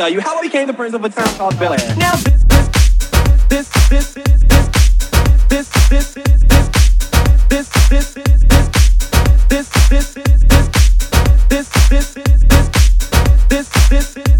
tell you how I became the prince of a town called Bel Air. Now this, this, this, this, this. just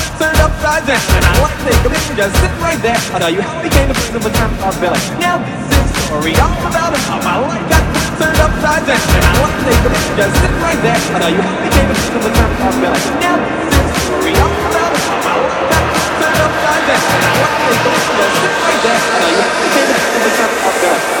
turned upside down. And I like take a minute, just sit right there. I'll tell you how I became the prince of a town called Bel Air. Now this is story all about how my life got turned upside down. And I like take a minute, just sit right there. I'll tell you how I became the prince of a town called Bel Air. Now this is story all about how my life got turned upside down. And I like take a minute, just sit right there. I'll tell you how I became the prince of a town called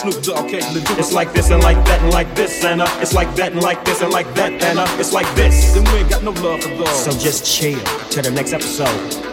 Snoop Dogg came to do. It's like this and like that and like this and uh, it's like that and like this and like that and uh, it's like this. Then we ain't got no love for dogs. So just chill till the next episode.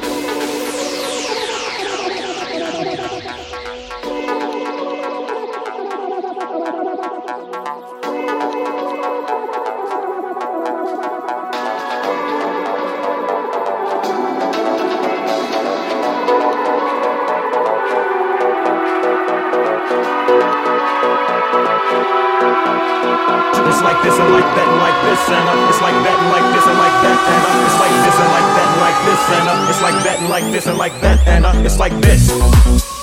Thank you.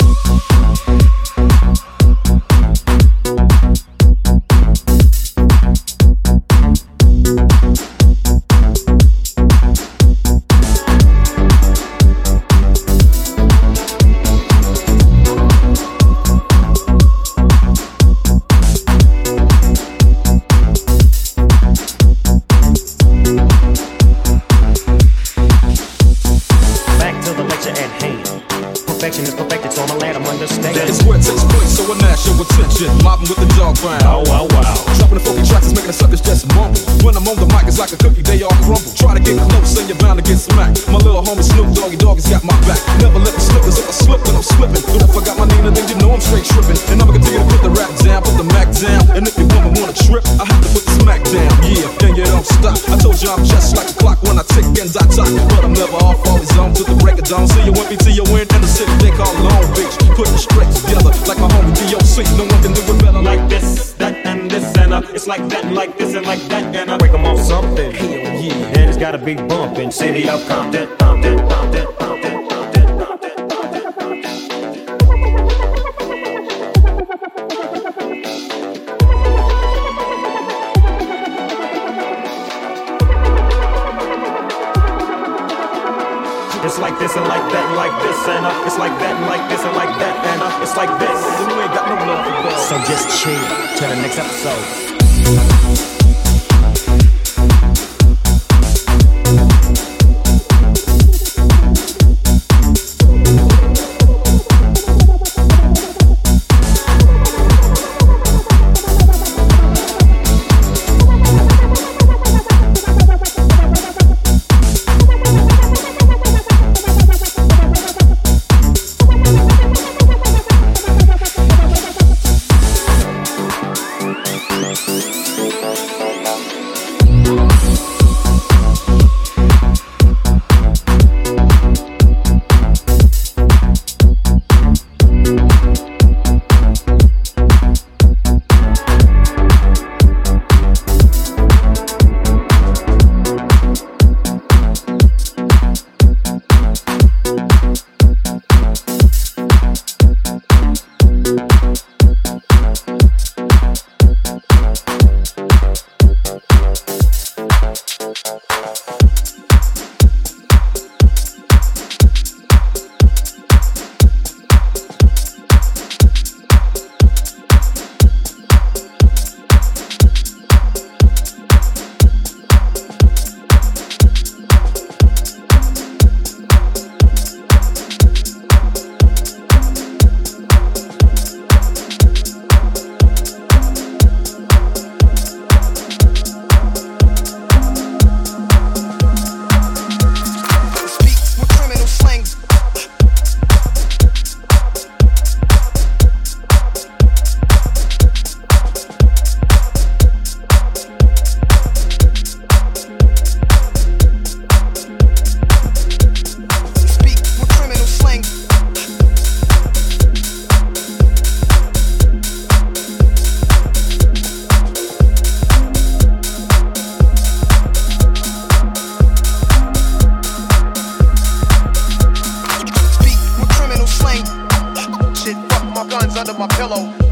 my pillow.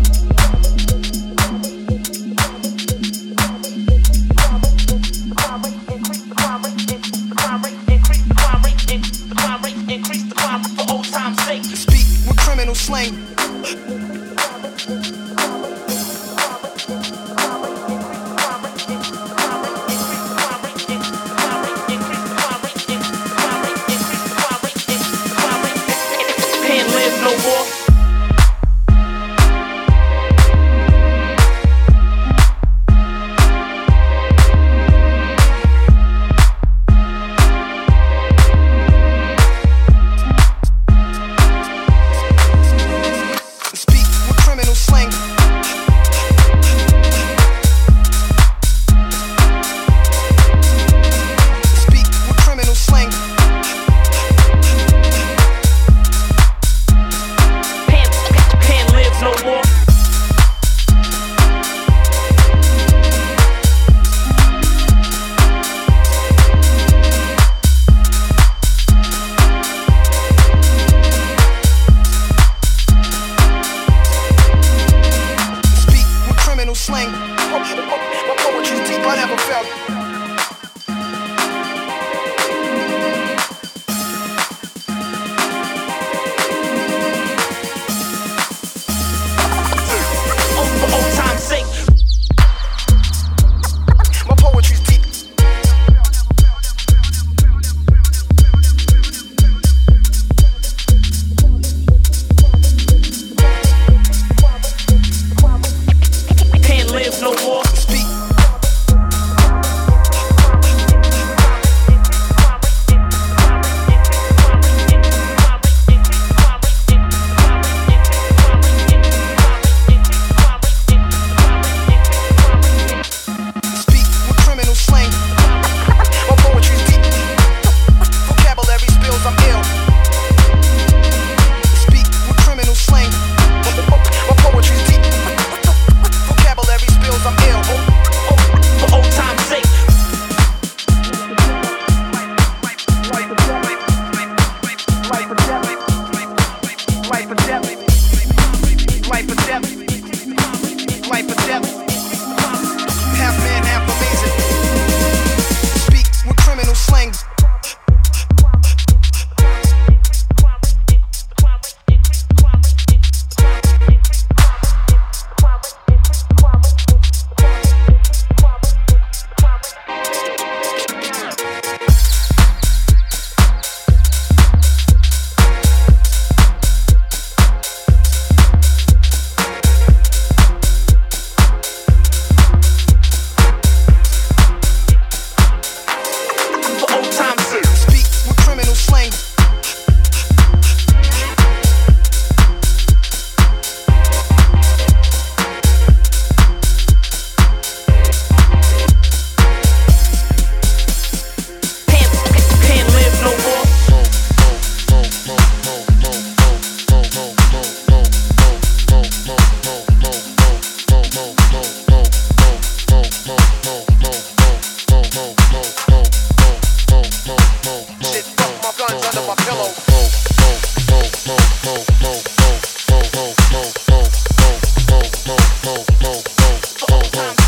go, go.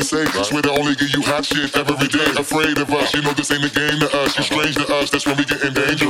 mistake. Right. Swear to only give you hot shit every day. Afraid of us, you know this ain't a game to us. You're strange to us, that's when we get in danger.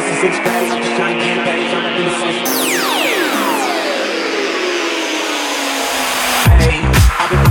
just a six pack, just trying to get back, trying to be the.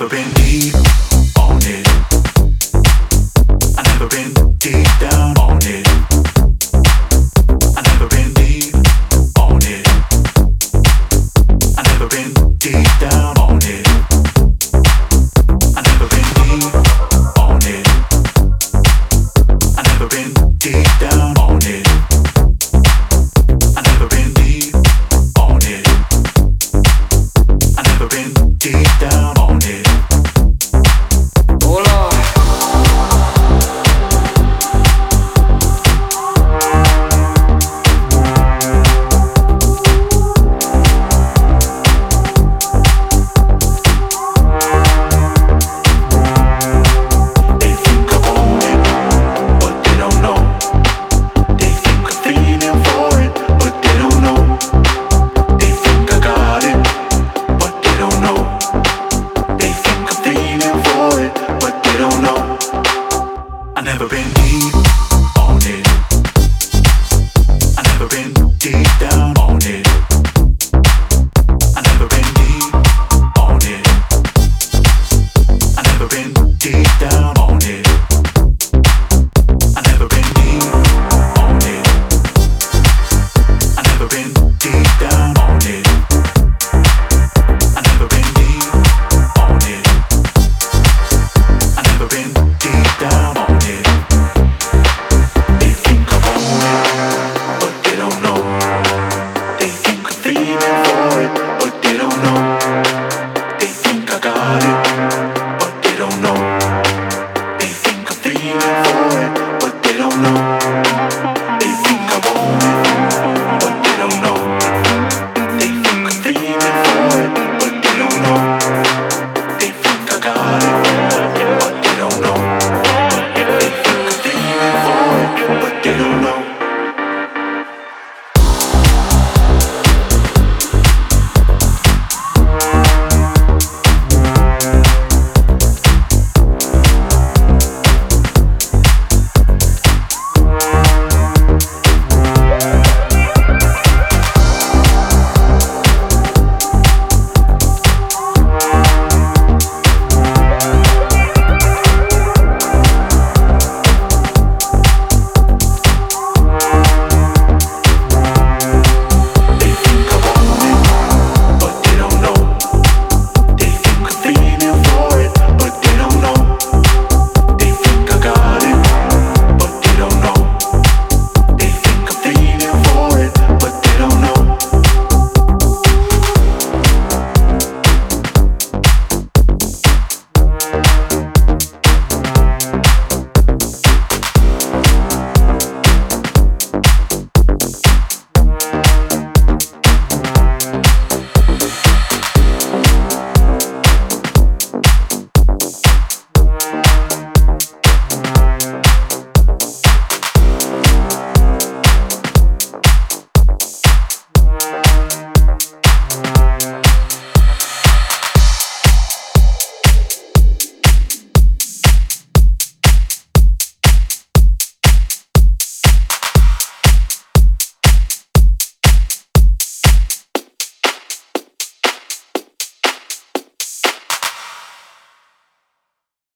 never been